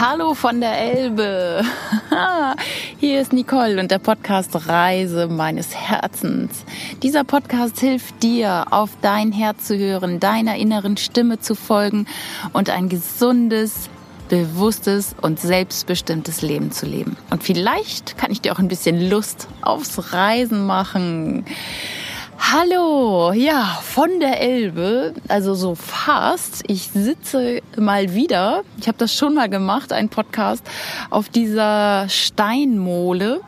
Hallo von der Elbe. Hier ist Nicole und der Podcast Reise meines Herzens. Dieser Podcast hilft dir, auf dein Herz zu hören, deiner inneren Stimme zu folgen und ein gesundes, bewusstes und selbstbestimmtes Leben zu leben. Und vielleicht kann ich dir auch ein bisschen Lust aufs Reisen machen. Hallo, ja, von der Elbe, also so fast. Ich sitze mal wieder, ich habe das schon mal gemacht, ein Podcast auf dieser Steinmole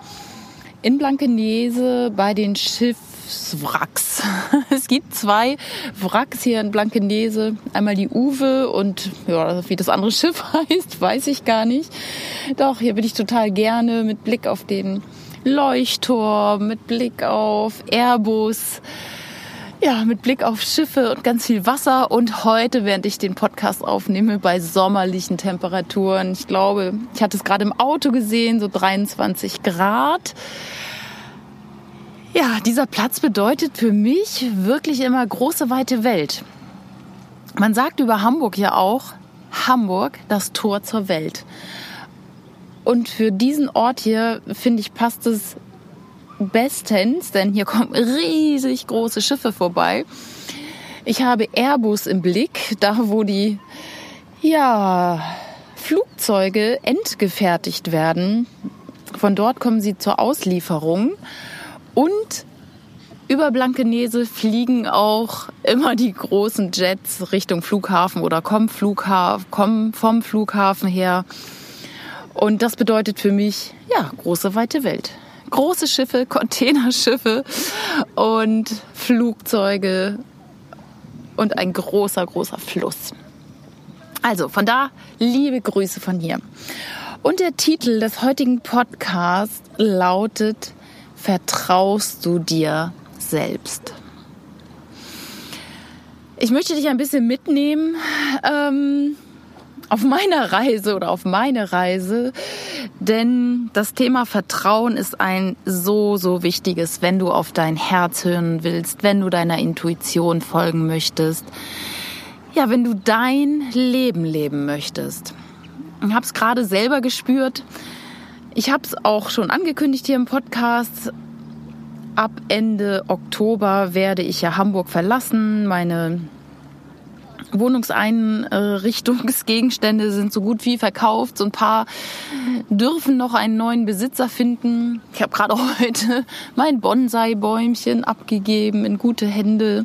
in Blankenese bei den Schiffswracks. Es gibt zwei Wracks hier in Blankenese, einmal die Uwe und ja, wie das andere Schiff heißt, weiß ich gar nicht. Doch, hier bin ich total gerne mit Blick auf den Leuchtturm, mit Blick auf Airbus, ja, mit Blick auf Schiffe und ganz viel Wasser. Und heute, während ich den Podcast aufnehme, bei sommerlichen Temperaturen. Ich glaube, ich hatte es gerade im Auto gesehen, so 23 Grad. Ja, dieser Platz bedeutet für mich wirklich immer große, weite Welt. Man sagt über Hamburg ja auch, Hamburg, das Tor zur Welt. Und für diesen Ort hier, finde ich, passt es bestens, denn hier kommen riesig große Schiffe vorbei. Ich habe Airbus im Blick, da wo die, ja, Flugzeuge endgefertigt werden. Von dort kommen sie zur Auslieferung. Und über Blankenese fliegen auch immer die großen Jets Richtung Flughafen oder kommen, Flughafen, kommen vom Flughafen her und das bedeutet für mich, ja, große, weite Welt. Große Schiffe, Containerschiffe und Flugzeuge und ein großer, großer Fluss. Also von da liebe Grüße von hier. Und der Titel des heutigen Podcasts lautet Vertraust du dir selbst? Ich möchte dich ein bisschen mitnehmen. Ähm, auf meiner Reise oder auf meine Reise, denn das Thema Vertrauen ist ein so, so wichtiges, wenn du auf dein Herz hören willst, wenn du deiner Intuition folgen möchtest, ja, wenn du dein Leben leben möchtest. Ich habe es gerade selber gespürt. Ich habe es auch schon angekündigt hier im Podcast. Ab Ende Oktober werde ich ja Hamburg verlassen, meine Wohnungseinrichtungsgegenstände sind so gut wie verkauft. So ein paar dürfen noch einen neuen Besitzer finden. Ich habe gerade heute mein Bonsai-Bäumchen abgegeben in gute Hände.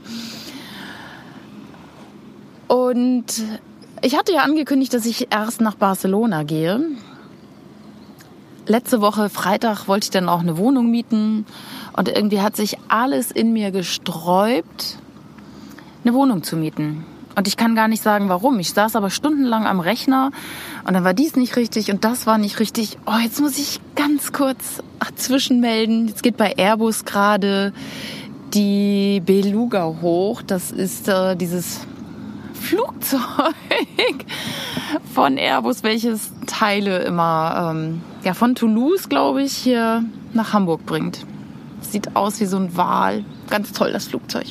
Und ich hatte ja angekündigt, dass ich erst nach Barcelona gehe. Letzte Woche Freitag wollte ich dann auch eine Wohnung mieten und irgendwie hat sich alles in mir gesträubt, eine Wohnung zu mieten. Und ich kann gar nicht sagen, warum. Ich saß aber stundenlang am Rechner und dann war dies nicht richtig und das war nicht richtig. Oh, jetzt muss ich ganz kurz zwischenmelden. Jetzt geht bei Airbus gerade die Beluga hoch. Das ist äh, dieses Flugzeug von Airbus, welches Teile immer ähm, ja, von Toulouse, glaube ich, hier nach Hamburg bringt. Sieht aus wie so ein Wal. Ganz toll, das Flugzeug.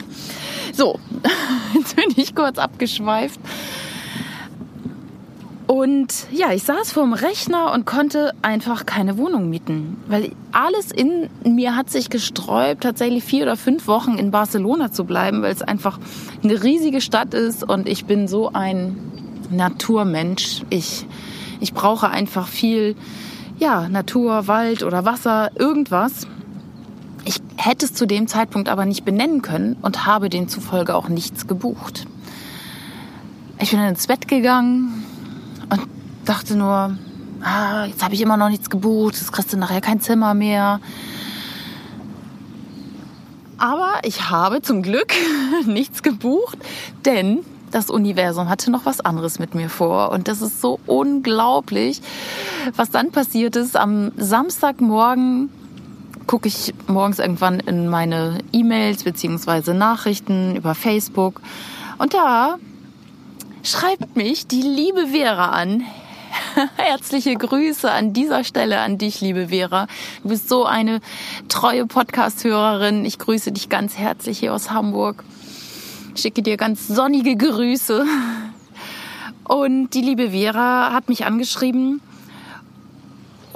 So, jetzt bin ich kurz abgeschweift. Und ja, ich saß vor dem Rechner und konnte einfach keine Wohnung mieten, weil alles in mir hat sich gesträubt, tatsächlich vier oder fünf Wochen in Barcelona zu bleiben, weil es einfach eine riesige Stadt ist und ich bin so ein Naturmensch. Ich, ich brauche einfach viel, ja, Natur, Wald oder Wasser, irgendwas. Ich hätte es zu dem Zeitpunkt aber nicht benennen können und habe demzufolge auch nichts gebucht. Ich bin dann ins Bett gegangen und dachte nur, ah, jetzt habe ich immer noch nichts gebucht, jetzt kriegst du nachher kein Zimmer mehr. Aber ich habe zum Glück nichts gebucht, denn das Universum hatte noch was anderes mit mir vor. Und das ist so unglaublich, was dann passiert ist. Am Samstagmorgen gucke ich morgens irgendwann in meine E-Mails beziehungsweise Nachrichten über Facebook und da schreibt mich die liebe Vera an. Herzliche Grüße an dieser Stelle an dich, liebe Vera. Du bist so eine treue Podcast-Hörerin. Ich grüße dich ganz herzlich hier aus Hamburg. Schicke dir ganz sonnige Grüße. Und die liebe Vera hat mich angeschrieben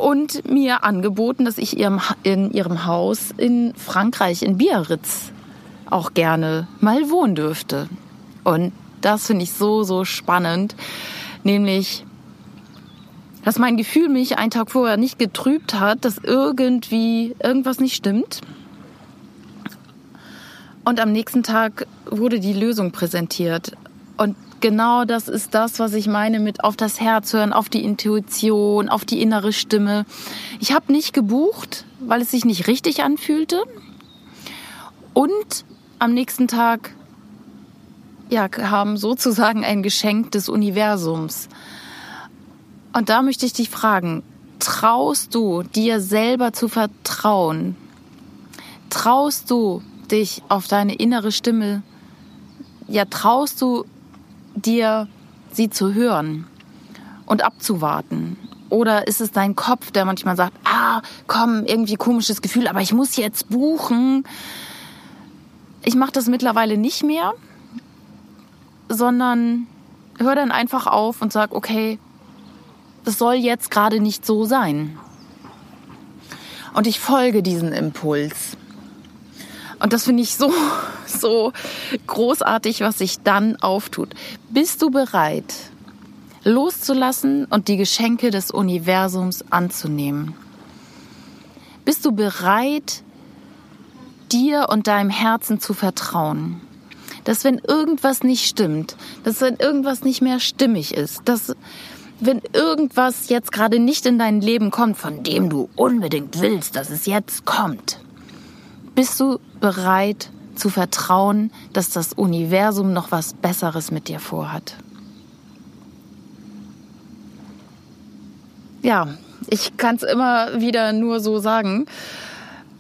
und mir angeboten, dass ich in ihrem Haus in Frankreich, in Biarritz, auch gerne mal wohnen dürfte. Und das finde ich so, so spannend. Nämlich, dass mein Gefühl mich einen Tag vorher nicht getrübt hat, dass irgendwie irgendwas nicht stimmt. Und am nächsten Tag wurde die Lösung präsentiert. Und genau das ist das, was ich meine mit auf das Herz hören, auf die Intuition, auf die innere Stimme. Ich habe nicht gebucht, weil es sich nicht richtig anfühlte. Und am nächsten Tag ja, haben sozusagen ein Geschenk des Universums. Und da möchte ich dich fragen, traust du dir selber zu vertrauen? Traust du dich auf deine innere Stimme? Ja, traust du dir sie zu hören und abzuwarten? Oder ist es dein Kopf, der manchmal sagt, ah, komm, irgendwie komisches Gefühl, aber ich muss jetzt buchen. Ich mache das mittlerweile nicht mehr, sondern hör dann einfach auf und sag, okay, das soll jetzt gerade nicht so sein. Und ich folge diesem Impuls. Und das finde ich so, so großartig, was sich dann auftut. Bist du bereit, loszulassen und die Geschenke des Universums anzunehmen? Bist du bereit, dir und deinem Herzen zu vertrauen? Dass wenn irgendwas nicht stimmt, dass wenn irgendwas nicht mehr stimmig ist, dass wenn irgendwas jetzt gerade nicht in dein Leben kommt, von dem du unbedingt willst, dass es jetzt kommt, bist du bereit zu vertrauen, dass das Universum noch was Besseres mit dir vorhat? Ja, ich kann es immer wieder nur so sagen.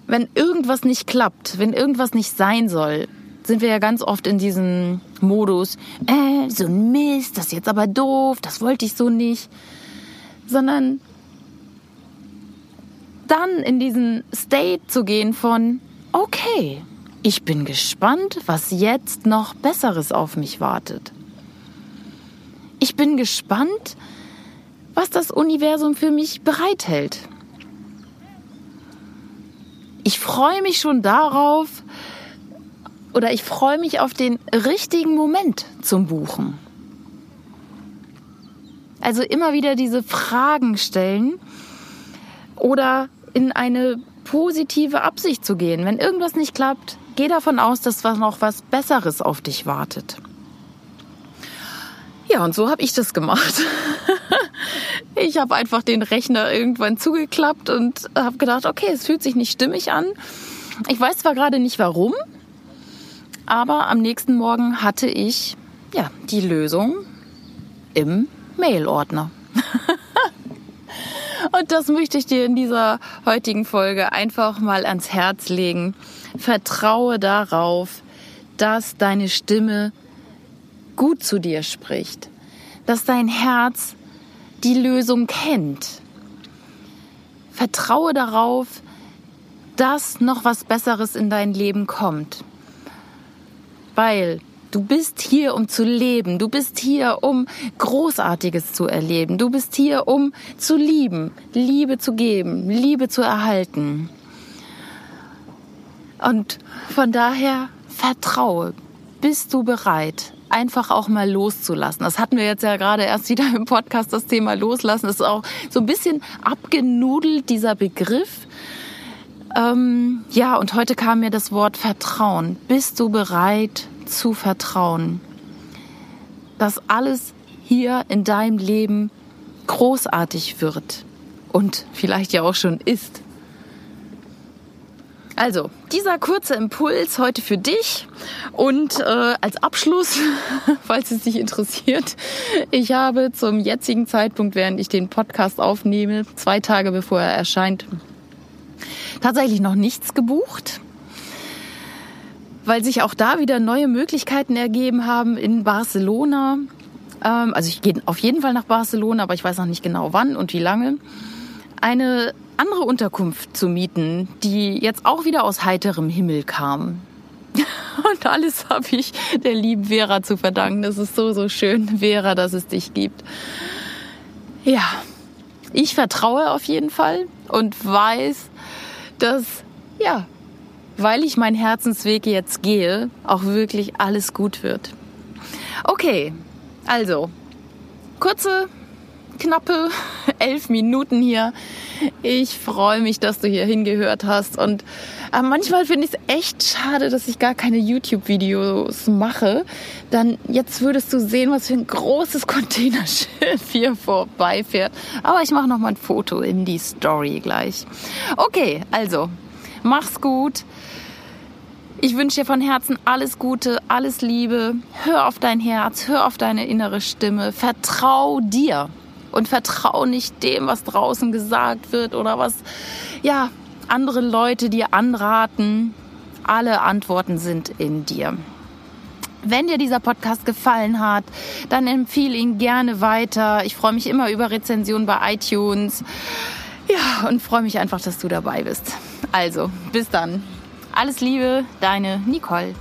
Wenn irgendwas nicht klappt, wenn irgendwas nicht sein soll, sind wir ja ganz oft in diesem Modus, äh, so ein Mist, das ist jetzt aber doof, das wollte ich so nicht. Sondern dann in diesen State zu gehen von, okay, ich bin gespannt, was jetzt noch Besseres auf mich wartet. Ich bin gespannt, was das Universum für mich bereithält. Ich freue mich schon darauf, oder ich freue mich auf den richtigen Moment zum Buchen. Also immer wieder diese Fragen stellen oder in eine positive Absicht zu gehen. Wenn irgendwas nicht klappt, geh davon aus, dass noch was Besseres auf dich wartet. Ja, und so habe ich das gemacht. ich habe einfach den Rechner irgendwann zugeklappt und habe gedacht, okay, es fühlt sich nicht stimmig an. Ich weiß zwar gerade nicht warum, aber am nächsten Morgen hatte ich ja die Lösung im Mailordner. Und das möchte ich dir in dieser heutigen Folge einfach mal ans Herz legen. Vertraue darauf, dass deine Stimme gut zu dir spricht, dass dein Herz die Lösung kennt. Vertraue darauf, dass noch was Besseres in dein Leben kommt weil du bist hier, um zu leben. Du bist hier, um Großartiges zu erleben. Du bist hier, um zu lieben, Liebe zu geben, Liebe zu erhalten. Und von daher vertraue. Bist du bereit, einfach auch mal loszulassen? Das hatten wir jetzt ja gerade erst wieder im Podcast, das Thema loslassen. Das ist auch so ein bisschen abgenudelt, dieser Begriff. Ähm, ja, und heute kam mir das Wort Vertrauen. Bist du bereit zu vertrauen, dass alles hier in deinem Leben großartig wird und vielleicht ja auch schon ist? Also, dieser kurze Impuls heute für dich und äh, als Abschluss, falls es dich interessiert, ich habe zum jetzigen Zeitpunkt, während ich den Podcast aufnehme, zwei Tage bevor er erscheint, tatsächlich noch nichts gebucht, weil sich auch da wieder neue Möglichkeiten ergeben haben in Barcelona. Ähm, also ich gehe auf jeden Fall nach Barcelona, aber ich weiß noch nicht genau wann und wie lange. Eine andere Unterkunft zu mieten, die jetzt auch wieder aus heiterem Himmel kam. Und alles habe ich der lieben Vera zu verdanken. Das ist so, so schön, Vera, dass es dich gibt. Ja, ich vertraue auf jeden Fall und weiß, dass, ja, weil ich meinen Herzensweg jetzt gehe, auch wirklich alles gut wird. Okay, also, kurze knappe elf Minuten hier. Ich freue mich, dass du hier hingehört hast. Und äh, manchmal finde ich es echt schade, dass ich gar keine YouTube-Videos mache. Dann jetzt würdest du sehen, was für ein großes Containerschiff hier vorbeifährt. Aber ich mache noch mal ein Foto in die Story gleich. Okay, also mach's gut. Ich wünsche dir von Herzen alles Gute, alles Liebe. Hör auf dein Herz, hör auf deine innere Stimme. Vertrau dir und vertrau nicht dem, was draußen gesagt wird oder was, ja, andere Leute dir anraten. Alle Antworten sind in dir. Wenn dir dieser Podcast gefallen hat, dann empfehle ihn gerne weiter. Ich freue mich immer über Rezensionen bei iTunes. Ja, und freue mich einfach, dass du dabei bist. Also, bis dann. Alles Liebe, deine Nicole.